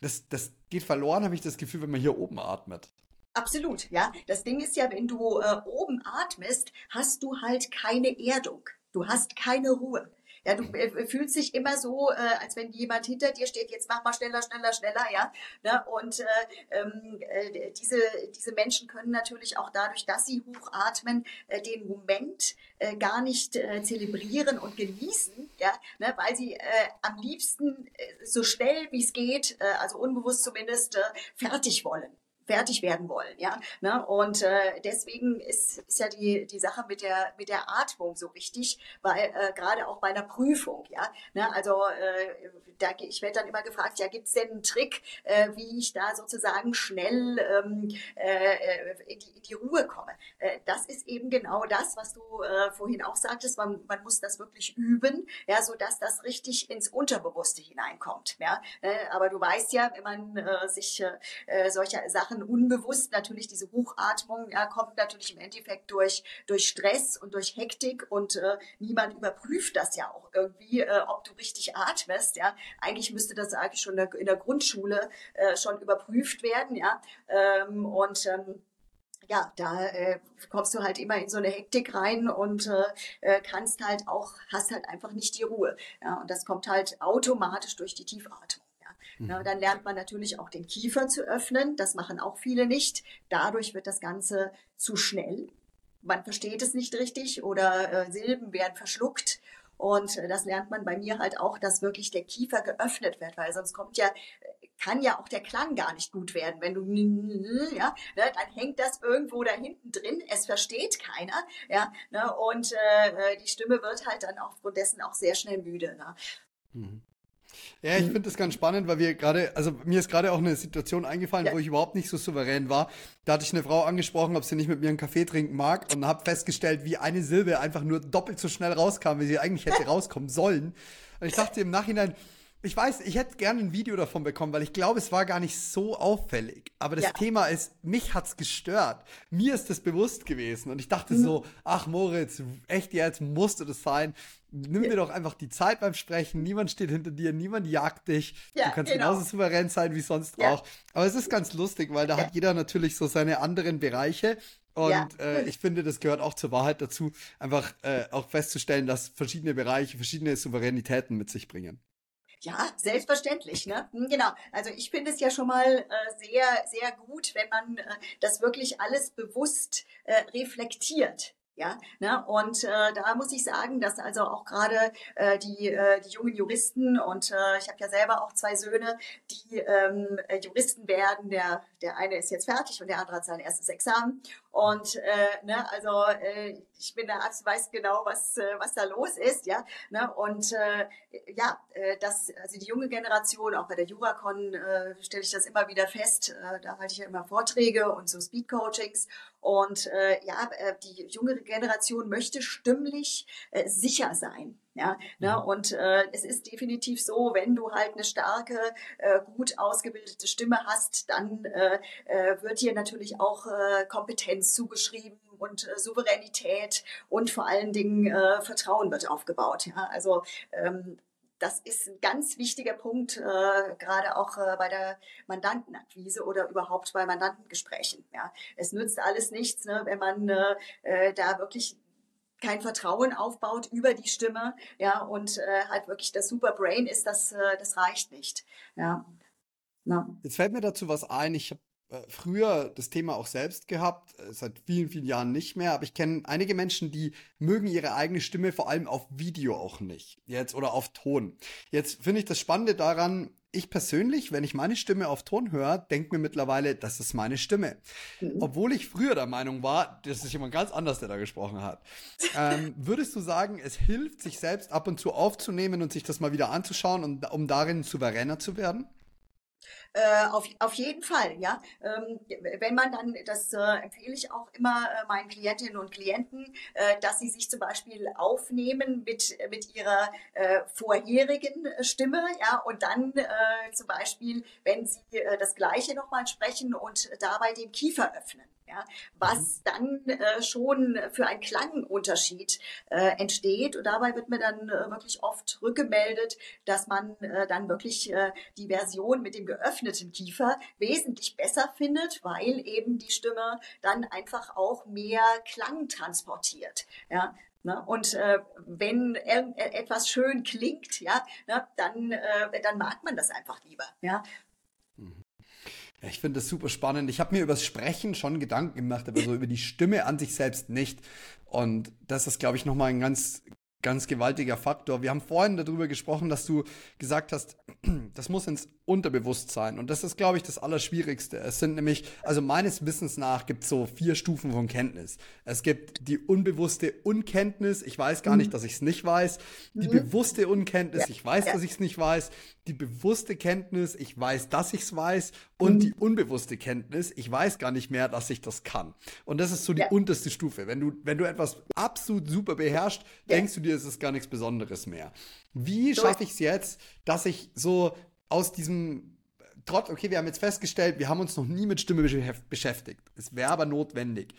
Das, das geht verloren, habe ich das Gefühl, wenn man hier oben atmet. Absolut, ja. Das Ding ist ja, wenn du äh, oben atmest, hast du halt keine Erdung. Du hast keine Ruhe. Ja, du äh, fühlst dich immer so, äh, als wenn jemand hinter dir steht, jetzt mach mal schneller, schneller, schneller, ja. Ne? Und äh, ähm, äh, diese, diese Menschen können natürlich auch dadurch, dass sie hochatmen, äh, den Moment äh, gar nicht äh, zelebrieren und genießen, ja, ne? weil sie äh, am liebsten äh, so schnell wie es geht, äh, also unbewusst zumindest, äh, fertig wollen fertig werden wollen, ja. Ne? Und äh, deswegen ist, ist ja die, die Sache mit der, mit der Atmung so wichtig, weil äh, gerade auch bei einer Prüfung, ja. Ne? Also äh, da, ich werde dann immer gefragt, ja, gibt es denn einen Trick, äh, wie ich da sozusagen schnell ähm, äh, in, die, in die Ruhe komme? Äh, das ist eben genau das, was du äh, vorhin auch sagtest, man, man muss das wirklich üben, ja, sodass das richtig ins Unterbewusste hineinkommt. Ja? Äh, aber du weißt ja, wenn man äh, sich äh, solche Sachen machen unbewusst natürlich diese Hochatmung, ja, kommt natürlich im Endeffekt durch, durch Stress und durch Hektik und äh, niemand überprüft das ja auch irgendwie, äh, ob du richtig atmest, ja. Eigentlich müsste das eigentlich schon in der Grundschule äh, schon überprüft werden, ja. Ähm, und ähm, ja, da äh, kommst du halt immer in so eine Hektik rein und äh, äh kannst halt auch, hast halt einfach nicht die Ruhe. Ja, und das kommt halt automatisch durch die Tiefatmung. Na, mhm. dann lernt man natürlich auch den Kiefer zu öffnen. Das machen auch viele nicht. Dadurch wird das Ganze zu schnell. Man versteht es nicht richtig oder äh, Silben werden verschluckt. Und äh, das lernt man bei mir halt auch, dass wirklich der Kiefer geöffnet wird, weil sonst kommt ja, kann ja auch der Klang gar nicht gut werden. Wenn du, ja, ne, dann hängt das irgendwo da hinten drin. Es versteht keiner, ja, ne, und äh, die Stimme wird halt dann aufgrund dessen auch sehr schnell müde. Ne. Mhm. Ja, ich finde das ganz spannend, weil wir gerade, also mir ist gerade auch eine Situation eingefallen, ja. wo ich überhaupt nicht so souverän war. Da hatte ich eine Frau angesprochen, ob sie nicht mit mir einen Kaffee trinken mag und habe festgestellt, wie eine Silbe einfach nur doppelt so schnell rauskam, wie sie eigentlich hätte rauskommen sollen. Und ich dachte im Nachhinein, ich weiß, ich hätte gerne ein Video davon bekommen, weil ich glaube, es war gar nicht so auffällig. Aber das ja. Thema ist, mich hat's gestört. Mir ist das bewusst gewesen. Und ich dachte mhm. so, ach Moritz, echt jetzt musste das sein. Nimm dir doch einfach die Zeit beim Sprechen. Niemand steht hinter dir, niemand jagt dich. Ja, du kannst genau. genauso souverän sein wie sonst ja. auch. Aber es ist ganz lustig, weil da hat jeder natürlich so seine anderen Bereiche. Und ja. äh, ich finde, das gehört auch zur Wahrheit dazu, einfach äh, auch festzustellen, dass verschiedene Bereiche verschiedene Souveränitäten mit sich bringen. Ja, selbstverständlich. Ne? Hm, genau. Also ich finde es ja schon mal äh, sehr, sehr gut, wenn man äh, das wirklich alles bewusst äh, reflektiert. Ja, ne? und äh, da muss ich sagen, dass also auch gerade äh, die, äh, die jungen Juristen und äh, ich habe ja selber auch zwei Söhne, die ähm, Juristen werden. Der, der eine ist jetzt fertig und der andere hat sein erstes Examen. Und äh, ne, also äh, ich bin da Arzt, weiß genau, was äh, was da los ist, ja. Ne? Und äh, ja, äh, das also die junge Generation, auch bei der Juracon äh, stelle ich das immer wieder fest. Äh, da halte ich ja immer Vorträge und so Speed-Coachings. Und äh, ja, äh, die junge Generation möchte stimmlich äh, sicher sein. Ja, ne? Mhm. und äh, es ist definitiv so, wenn du halt eine starke, äh, gut ausgebildete Stimme hast, dann äh, äh, wird dir natürlich auch äh, Kompetenz zugeschrieben und äh, Souveränität und vor allen Dingen äh, Vertrauen wird aufgebaut. Ja, also ähm, das ist ein ganz wichtiger Punkt, äh, gerade auch äh, bei der Mandantenakquise oder überhaupt bei Mandantengesprächen. Ja. Es nützt alles nichts, ne, wenn man äh, äh da wirklich kein Vertrauen aufbaut über die Stimme, ja, und äh, halt wirklich das Superbrain ist, das, äh, das reicht nicht. Ja. Na. Jetzt fällt mir dazu was ein. Ich habe äh, früher das Thema auch selbst gehabt, äh, seit vielen, vielen Jahren nicht mehr, aber ich kenne einige Menschen, die mögen ihre eigene Stimme vor allem auf Video auch nicht. Jetzt oder auf Ton. Jetzt finde ich das Spannende daran, ich persönlich, wenn ich meine Stimme auf Ton höre, denke mir mittlerweile, das ist meine Stimme. Mhm. Obwohl ich früher der Meinung war, das ist jemand ganz anders, der da gesprochen hat. ähm, würdest du sagen, es hilft, sich selbst ab und zu aufzunehmen und sich das mal wieder anzuschauen, um, um darin souveräner zu werden? Äh, auf, auf jeden Fall, ja. Ähm, wenn man dann, das äh, empfehle ich auch immer äh, meinen Klientinnen und Klienten, äh, dass sie sich zum Beispiel aufnehmen mit, mit ihrer äh, vorherigen Stimme, ja, und dann zum Beispiel, wenn sie das Gleiche nochmal sprechen und dabei den Kiefer öffnen ja, was mhm. dann äh, schon für ein Klangunterschied äh, entsteht. Und dabei wird mir dann äh, wirklich oft rückgemeldet, dass man äh, dann wirklich äh, die Version mit dem geöffneten Kiefer wesentlich besser findet, weil eben die Stimme dann einfach auch mehr Klang transportiert. Ja, Ne? Und äh, wenn etwas schön klingt, ja, ne, dann, äh, dann mag man das einfach lieber. Ja? Ich finde das super spannend. Ich habe mir übers Sprechen schon Gedanken gemacht, aber so über die Stimme an sich selbst nicht. Und das ist, glaube ich, nochmal ein ganz, ganz gewaltiger Faktor. Wir haben vorhin darüber gesprochen, dass du gesagt hast, das muss ins Unterbewusstsein. Und das ist, glaube ich, das Allerschwierigste. Es sind nämlich, also meines Wissens nach gibt es so vier Stufen von Kenntnis. Es gibt die unbewusste Unkenntnis, ich weiß gar mhm. nicht, dass ich es nicht weiß. Die mhm. bewusste Unkenntnis, ich weiß, dass ich es nicht weiß. Die bewusste Kenntnis, ich weiß, dass ich es weiß. Und mhm. die unbewusste Kenntnis, ich weiß gar nicht mehr, dass ich das kann. Und das ist so die ja. unterste Stufe. Wenn du, wenn du etwas absolut super beherrschst, denkst du dir, es ist gar nichts Besonderes mehr. Wie schaffe ich es jetzt, dass ich so aus diesem Trotz, okay, wir haben jetzt festgestellt, wir haben uns noch nie mit Stimme beschäftigt. Es wäre aber notwendig.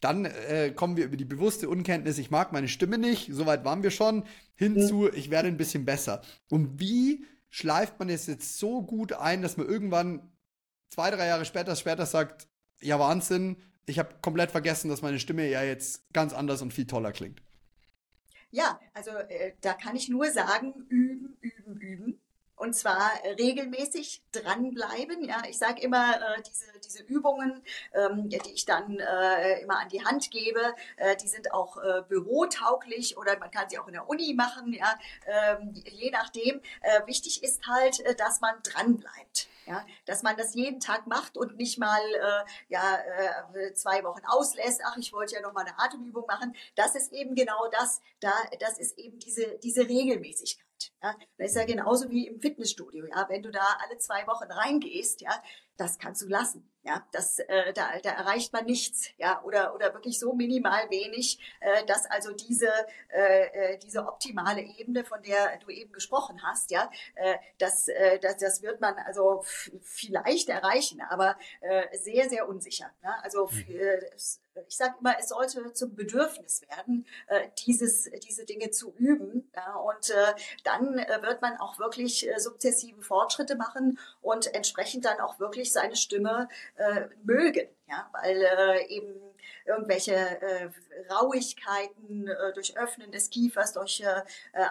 Dann äh, kommen wir über die bewusste Unkenntnis, ich mag meine Stimme nicht, soweit waren wir schon, hinzu, mhm. ich werde ein bisschen besser. Und wie schleift man es jetzt so gut ein, dass man irgendwann zwei, drei Jahre später, später sagt, ja Wahnsinn, ich habe komplett vergessen, dass meine Stimme ja jetzt ganz anders und viel toller klingt. Ja, also äh, da kann ich nur sagen, üben, üben, üben. Und zwar regelmäßig dranbleiben. Ja, ich sage immer, äh, diese, diese Übungen, ähm, die ich dann äh, immer an die Hand gebe, äh, die sind auch äh, bürotauglich oder man kann sie auch in der Uni machen, ja, ähm, je nachdem. Äh, wichtig ist halt, äh, dass man dranbleibt. Ja, dass man das jeden Tag macht und nicht mal äh, ja, äh, zwei Wochen auslässt. Ach, ich wollte ja noch mal eine Atemübung machen. Das ist eben genau das. Da, das ist eben diese, diese Regelmäßigkeit. Ja, das ist ja genauso wie im Fitnessstudio. Ja, wenn du da alle zwei Wochen reingehst, ja, das kannst du lassen. Ja, das, äh, da, da erreicht man nichts, ja, oder, oder wirklich so minimal wenig, äh, dass also diese, äh, äh diese optimale Ebene, von der du eben gesprochen hast, ja, äh, das, äh, das, das wird man also vielleicht erreichen, aber äh, sehr, sehr unsicher. Ne? Also mhm. äh, ich sage immer, es sollte zum Bedürfnis werden, äh, dieses, diese Dinge zu üben. Ja, und äh, dann äh, wird man auch wirklich äh, sukzessive Fortschritte machen und entsprechend dann auch wirklich seine Stimme äh, mögen. Ja, weil äh, eben irgendwelche äh, Rauigkeiten äh, durch Öffnen des Kiefers, durch äh,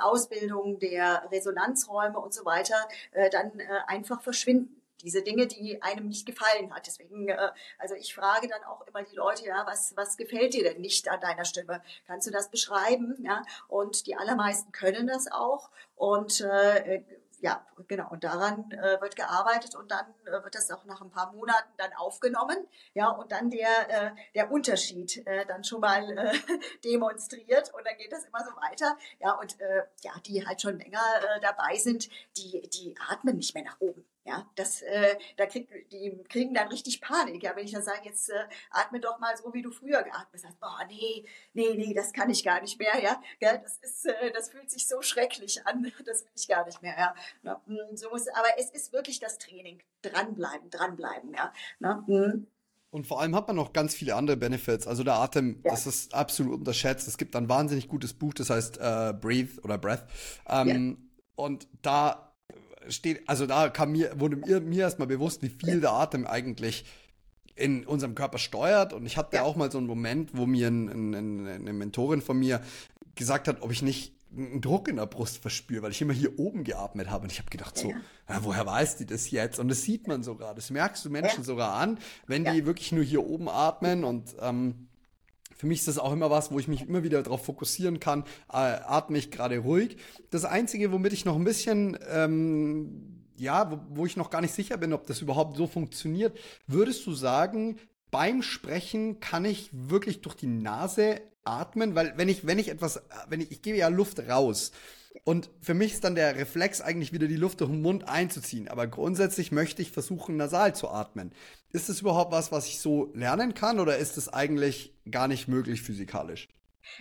Ausbildung der Resonanzräume und so weiter äh, dann äh, einfach verschwinden diese Dinge, die einem nicht gefallen hat. Deswegen, äh, also ich frage dann auch immer die Leute, ja, was, was gefällt dir denn nicht an deiner Stimme? Kannst du das beschreiben? Ja, und die allermeisten können das auch und äh, ja, genau. Und daran äh, wird gearbeitet und dann äh, wird das auch nach ein paar Monaten dann aufgenommen. Ja, und dann der, äh, der Unterschied äh, dann schon mal äh, demonstriert und dann geht das immer so weiter. Ja, und äh, ja, die halt schon länger äh, dabei sind, die, die atmen nicht mehr nach oben. Ja, das, äh, da krieg, die kriegen dann richtig Panik. Ja, wenn ich dann sage, jetzt äh, atme doch mal so, wie du früher geatmet hast. Boah, nee, nee, nee, das kann ich gar nicht mehr. Ja, ja das ist, äh, das fühlt sich so schrecklich an. Das will ich gar nicht mehr. Ja, Na, hm, so muss, aber es ist wirklich das Training. Dranbleiben, dranbleiben. Ja, Na, hm. Und vor allem hat man noch ganz viele andere Benefits. Also der Atem, ja. das ist absolut unterschätzt. Es gibt ein wahnsinnig gutes Buch, das heißt äh, Breathe oder Breath. Ähm, ja. Und da steht, also da kam mir, wurde mir, mir erstmal bewusst, wie viel der Atem eigentlich in unserem Körper steuert. Und ich hatte ja. auch mal so einen Moment, wo mir ein, ein, eine Mentorin von mir gesagt hat, ob ich nicht einen Druck in der Brust verspüre, weil ich immer hier oben geatmet habe. Und ich habe gedacht so, ja. woher weiß die das jetzt? Und das sieht man sogar, das merkst du Menschen ja. sogar an, wenn die wirklich nur hier oben atmen und ähm, für mich ist das auch immer was, wo ich mich immer wieder darauf fokussieren kann, äh, atme ich gerade ruhig. Das Einzige, womit ich noch ein bisschen, ähm, ja, wo, wo ich noch gar nicht sicher bin, ob das überhaupt so funktioniert, würdest du sagen, beim Sprechen kann ich wirklich durch die Nase atmen, weil wenn ich, wenn ich etwas, wenn ich, ich gebe ja Luft raus. Und für mich ist dann der Reflex eigentlich wieder die Luft durch den Mund einzuziehen. Aber grundsätzlich möchte ich versuchen, nasal zu atmen. Ist das überhaupt was, was ich so lernen kann oder ist es eigentlich gar nicht möglich physikalisch?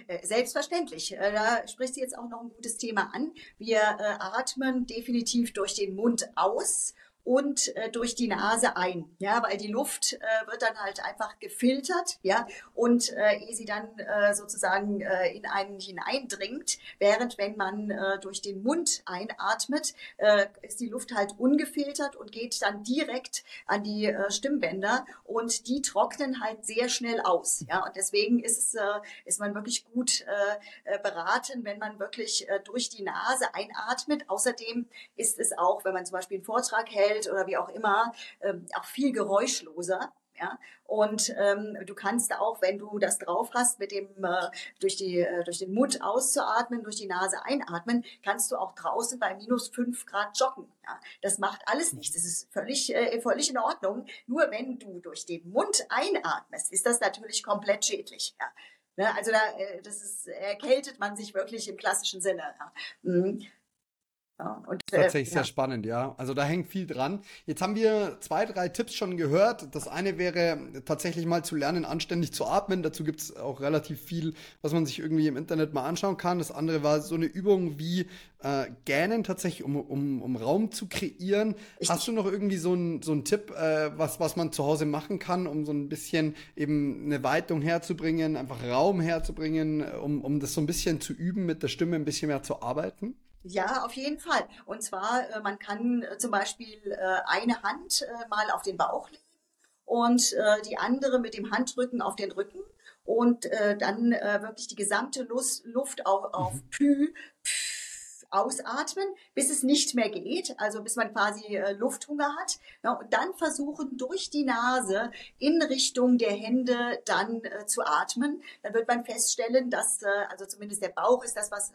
Äh, selbstverständlich. Äh, da sprichst du jetzt auch noch ein gutes Thema an. Wir äh, atmen definitiv durch den Mund aus und äh, durch die Nase ein, ja, weil die Luft äh, wird dann halt einfach gefiltert, ja, und äh, ehe sie dann äh, sozusagen äh, in einen hineindringt, während wenn man äh, durch den Mund einatmet, äh, ist die Luft halt ungefiltert und geht dann direkt an die äh, Stimmbänder und die trocknen halt sehr schnell aus, ja, und deswegen ist äh, ist man wirklich gut äh, äh, beraten, wenn man wirklich äh, durch die Nase einatmet. Außerdem ist es auch, wenn man zum Beispiel einen Vortrag hält Welt oder wie auch immer, ähm, auch viel geräuschloser. Ja, und ähm, du kannst auch, wenn du das drauf hast, mit dem äh, durch die äh, durch den Mund auszuatmen, durch die Nase einatmen, kannst du auch draußen bei minus fünf Grad joggen. Ja, das macht alles nichts. Das ist völlig äh, völlig in Ordnung. Nur wenn du durch den Mund einatmest, ist das natürlich komplett schädlich. Ja. Ne, also da, äh, das ist, erkältet man sich wirklich im klassischen Sinne. Ja. Mhm. Ja, und, äh, Tatsächlich ja. sehr spannend, ja. Also da hängt viel dran. Jetzt haben wir zwei, drei Tipps schon gehört. Das eine wäre tatsächlich mal zu lernen, anständig zu atmen. Dazu gibt es auch relativ viel, was man sich irgendwie im Internet mal anschauen kann. Das andere war so eine Übung wie äh, Gähnen tatsächlich, um, um, um Raum zu kreieren. Ich Hast du noch irgendwie so einen so Tipp, äh, was, was man zu Hause machen kann, um so ein bisschen eben eine Weitung herzubringen, einfach Raum herzubringen, um, um das so ein bisschen zu üben, mit der Stimme ein bisschen mehr zu arbeiten? Ja, auf jeden Fall. Und zwar, äh, man kann äh, zum Beispiel äh, eine Hand mal auf den Bauch legen und die andere mit dem Handrücken auf den Rücken und dann wirklich die gesamte Luft auf, auf mhm. Pü ausatmen, bis es nicht mehr geht, also bis man quasi äh, Lufthunger hat. Und dann versuchen durch die Nase in Richtung der Hände dann äh, zu atmen. Dann wird man feststellen, dass äh, also zumindest der Bauch ist das, was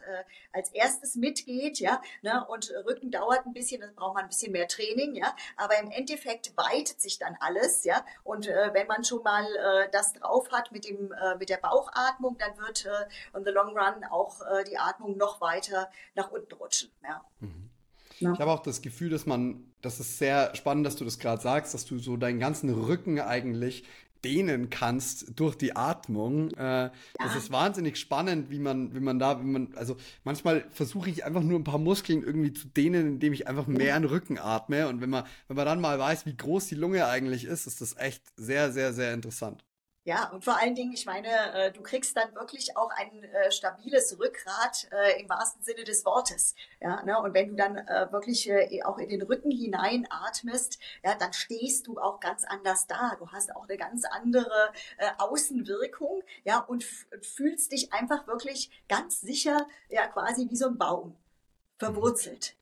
als erstes mitgeht, ja. Ne? Und Rücken dauert ein bisschen, das braucht man ein bisschen mehr Training, ja. Aber im Endeffekt weitet sich dann alles, ja. Und wenn man schon mal das drauf hat mit dem mit der Bauchatmung, dann wird on the long run auch die Atmung noch weiter nach unten rutschen. Ja. Mhm. Ja. Ich habe auch das Gefühl, dass man, das ist sehr spannend, dass du das gerade sagst, dass du so deinen ganzen Rücken eigentlich dehnen kannst durch die Atmung. Äh, ja. Das ist wahnsinnig spannend, wie man, wie man da, wie man, also manchmal versuche ich einfach nur ein paar Muskeln irgendwie zu dehnen, indem ich einfach mehr in den Rücken atme. Und wenn man, wenn man dann mal weiß, wie groß die Lunge eigentlich ist, ist das echt sehr, sehr, sehr interessant. Ja, und vor allen Dingen, ich meine, äh, du kriegst dann wirklich auch ein äh, stabiles Rückgrat äh, im wahrsten Sinne des Wortes. Ja, ne? Und wenn du dann wirklich auch in den Rücken hineinatmest, ja, dann stehst du auch ganz anders da. Du hast auch eine ganz andere Außenwirkung, ja, und fühlst dich einfach wirklich ganz sicher, ja, quasi wie so ein Baum verwurzelt.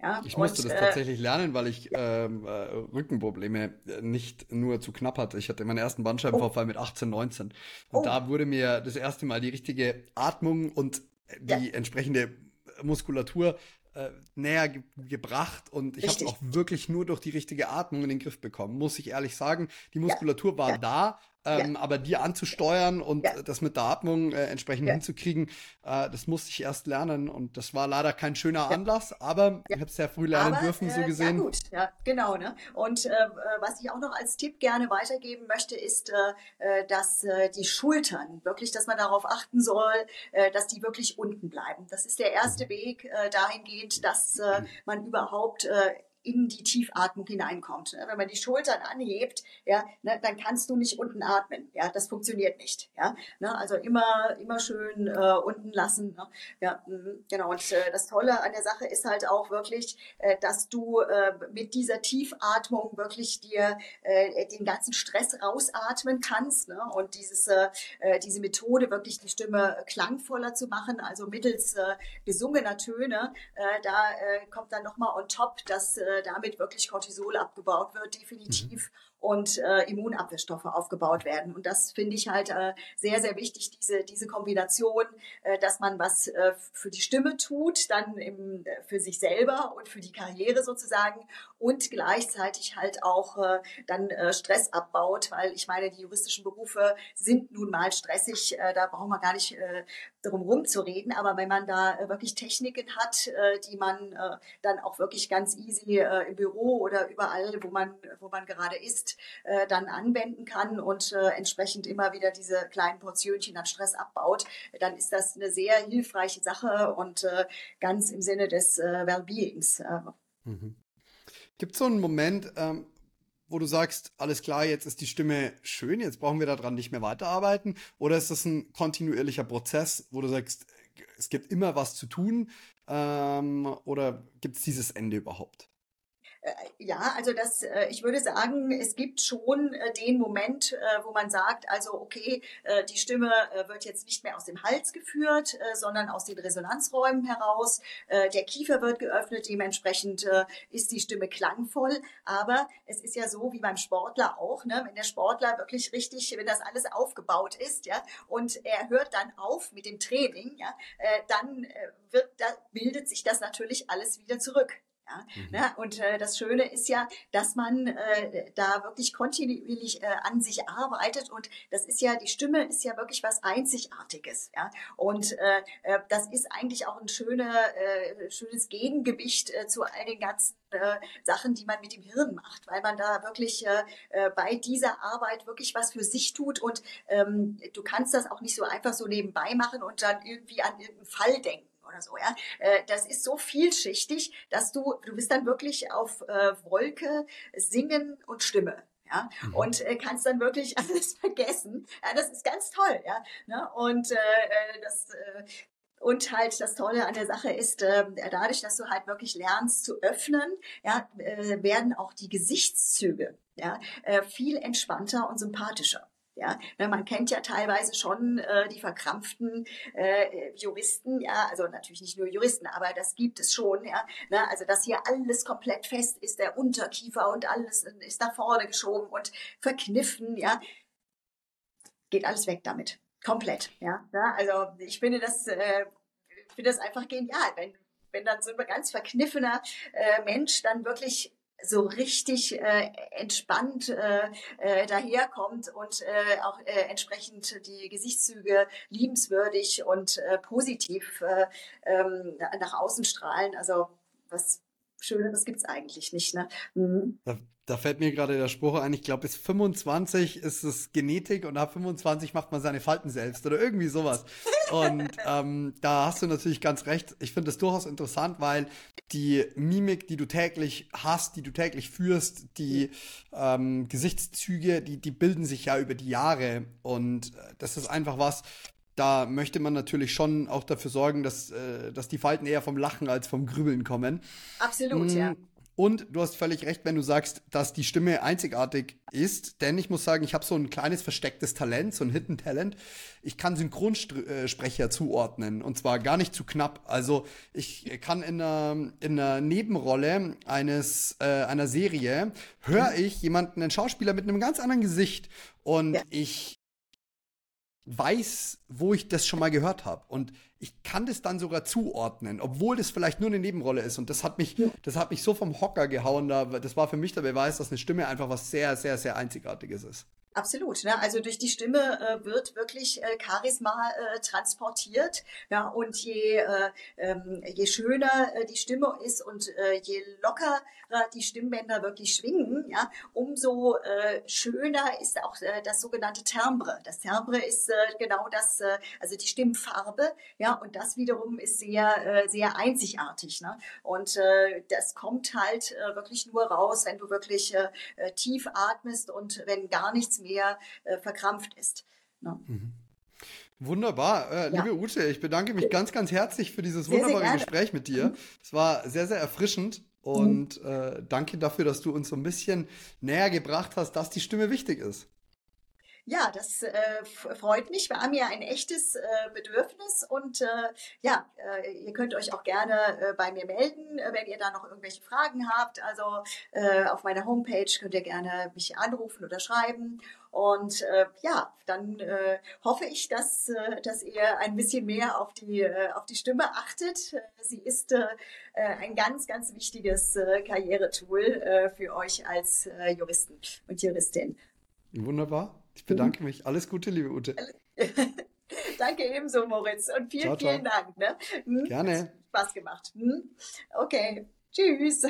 Ja, ich musste und, das äh, tatsächlich lernen, weil ich ähm, äh, Rückenprobleme nicht nur zu knapp hatte. Ich hatte meinen ersten Bandscheibenvorfall oh. mit 18, 19. Und oh. da wurde mir das erste Mal die richtige Atmung und die ja. entsprechende Muskulatur äh, näher ge gebracht und ich habe auch wirklich nur durch die richtige Atmung in den Griff bekommen, muss ich ehrlich sagen. Die Muskulatur ja. war ja. da, ähm, ja. Aber die anzusteuern und ja. das mit der Atmung äh, entsprechend ja. hinzukriegen, äh, das musste ich erst lernen und das war leider kein schöner Anlass, aber ich habe es sehr früh lernen aber, dürfen, so äh, gesehen. Ja gut, ja, genau. Ne? Und äh, was ich auch noch als Tipp gerne weitergeben möchte, ist, äh, äh, dass die Schultern, wirklich, dass man darauf achten soll, dass die wirklich unten bleiben. Das ist der erste Weg dahingehend, dass man überhaupt in die Tiefatmung hineinkommt. Ne? Wenn man die Schultern anhebt, ja, ne, dann kannst du nicht unten atmen. Ja, das funktioniert nicht. Ja, ne? also immer, immer schön äh, unten lassen. Ne? Ja, mhm, genau. Und äh, das Tolle an der Sache ist halt auch wirklich, äh, dass du äh, mit dieser Tiefatmung wirklich dir äh, den ganzen Stress rausatmen kannst. Ne? Und dieses, äh, äh diese Methode wirklich die Stimme klangvoller zu machen, also mittels äh, gesungener Töne, äh, da äh, kommt dann nochmal on top, dass äh, damit wirklich Cortisol abgebaut wird, definitiv. Mhm und äh, Immunabwehrstoffe aufgebaut werden. Und das finde ich halt äh, sehr, sehr wichtig, diese, diese Kombination, äh, dass man was äh, für die Stimme tut, dann im, äh, für sich selber und für die Karriere sozusagen und gleichzeitig halt auch äh, dann äh, Stress abbaut, weil ich meine, die juristischen Berufe sind nun mal stressig, äh, da brauchen wir gar nicht äh, darum rumzureden, aber wenn man da äh, wirklich Techniken hat, äh, die man äh, dann auch wirklich ganz easy im Büro oder überall, wo man, wo man gerade ist, dann anwenden kann und entsprechend immer wieder diese kleinen Portionchen an Stress abbaut, dann ist das eine sehr hilfreiche Sache und ganz im Sinne des Wellbeings. Mhm. Gibt es so einen Moment, ähm, wo du sagst, alles klar, jetzt ist die Stimme schön, jetzt brauchen wir daran nicht mehr weiterarbeiten? Oder ist das ein kontinuierlicher Prozess, wo du sagst, es gibt immer was zu tun? Ähm, oder gibt es dieses Ende überhaupt? Äh, ja, also das, äh, ich würde sagen, es gibt schon äh, den Moment, wo man sagt, also okay, die Stimme wird jetzt nicht mehr aus dem Hals geführt, sondern aus den Resonanzräumen heraus. Der Kiefer wird geöffnet, dementsprechend ist die Stimme klangvoll. Aber es ist ja so wie beim Sportler auch, ne? wenn der Sportler wirklich richtig, wenn das alles aufgebaut ist, ja, und er hört dann auf mit dem Training, ja, dann wird, da bildet sich das natürlich alles wieder zurück. Ja, mhm. ne? Und äh, das Schöne ist ja, dass man äh, da wirklich kontinuierlich äh, an sich arbeitet und das ist ja, die Stimme ist ja wirklich was Einzigartiges. Ja? Und äh, äh das ist eigentlich auch ein schöner, äh, schönes Gegengewicht äh, zu all den ganzen äh, Sachen, die man mit dem Hirn macht, weil man da wirklich äh, äh, bei dieser Arbeit wirklich was für sich tut und ähm, du kannst das auch nicht so einfach so nebenbei machen und dann irgendwie an irgendeinen Fall denken oder so, ja. Äh, das ist so vielschichtig, dass du, du bist dann wirklich auf äh, Wolke, Singen und Stimme. Ja, mhm. und äh, kannst dann wirklich alles vergessen. Ja, das ist ganz toll, ja. Ne? Und äh, äh, das, äh, und halt das Tolle an der Sache ist, äh, dadurch, dass du halt wirklich lernst zu öffnen, ja, äh, werden auch die Gesichtszüge ja, äh, viel entspannter und sympathischer. Ja, ne, man kennt ja teilweise schon äh, die verkrampften äh, Juristen, ja, also natürlich nicht nur Juristen, aber das gibt es schon, ja. Ne, also dass hier alles komplett fest ist, der Unterkiefer und alles ist nach vorne geschoben und verkniffen, ja. Geht alles weg damit. Komplett, ja. ja also ich finde das, äh, finde das einfach genial, wenn, wenn dann so ein ganz verkniffener äh, Mensch dann wirklich so richtig äh, entspannt äh, äh, daherkommt und äh, auch äh, entsprechend die Gesichtszüge liebenswürdig und äh, positiv äh, ähm, nach außen strahlen. Also was Schöneres gibt's eigentlich nicht. Ne? Mhm. Da, da, fällt mir gerade der Spruch ein, ich glaube, bis 25 ist es Genetik und ab 25 macht man seine Falten selbst oder irgendwie sowas. Und ähm, da hast du natürlich ganz recht. Ich finde das durchaus interessant, weil die Mimik, die du täglich hast, die du täglich führst, die ähm, Gesichtszüge, die, die bilden sich ja über die Jahre. Und äh, das ist einfach was, da möchte man natürlich schon auch dafür sorgen, dass, äh, dass die Falten eher vom Lachen als vom Grübeln kommen. Absolut, mhm. ja. Und du hast völlig recht, wenn du sagst, dass die Stimme einzigartig ist. Denn ich muss sagen, ich habe so ein kleines verstecktes Talent, so ein Hidden Talent. Ich kann Synchronsprecher zuordnen. Und zwar gar nicht zu knapp. Also ich kann in einer, in einer Nebenrolle eines, äh, einer Serie, höre ich jemanden, einen Schauspieler mit einem ganz anderen Gesicht. Und ja. ich weiß, wo ich das schon mal gehört habe. Und ich kann das dann sogar zuordnen, obwohl das vielleicht nur eine Nebenrolle ist. Und das hat mich, ja. das hat mich so vom Hocker gehauen. Da, das war für mich der Beweis, dass eine Stimme einfach was sehr, sehr, sehr Einzigartiges ist. Absolut. Ne? Also durch die Stimme äh, wird wirklich äh, Charisma äh, transportiert. Ja, und je, äh, ähm, je schöner äh, die Stimme ist und äh, je lockerer die Stimmbänder wirklich schwingen, ja, umso äh, schöner ist auch äh, das sogenannte Timbre. Das Timbre ist äh, genau das, äh, also die Stimmfarbe, ja, und das wiederum ist sehr, äh, sehr einzigartig. Ne? Und äh, das kommt halt äh, wirklich nur raus, wenn du wirklich äh, äh tief atmest und wenn gar nichts mehr äh, verkrampft ist. Ne? Mhm. Wunderbar. Äh, ja. Liebe Ute, ich bedanke mich ganz, ganz herzlich für dieses sehr, wunderbare sehr Gespräch mit dir. Mhm. Es war sehr, sehr erfrischend und mhm. äh, danke dafür, dass du uns so ein bisschen näher gebracht hast, dass die Stimme wichtig ist. Ja, das äh, freut mich. Wir haben ja ein echtes äh, Bedürfnis und äh, ja, äh, ihr könnt euch auch gerne äh, bei mir melden, äh, wenn ihr da noch irgendwelche Fragen habt. Also auf meiner Homepage könnt ihr gerne mich anrufen oder schreiben. Und ja, dann hoffe ich, dass, dass ihr ein bisschen mehr auf die, auf die Stimme achtet. Sie ist ein ganz, ganz wichtiges Karrieretool für euch als Juristen und Juristin. Wunderbar. Ich bedanke mhm. mich. Alles Gute, liebe Ute. Danke ebenso, Moritz. Und vielen, ciao, ciao. vielen Dank. Ne? Hm? Gerne. Spaß gemacht. Hm? Okay. Tschüss.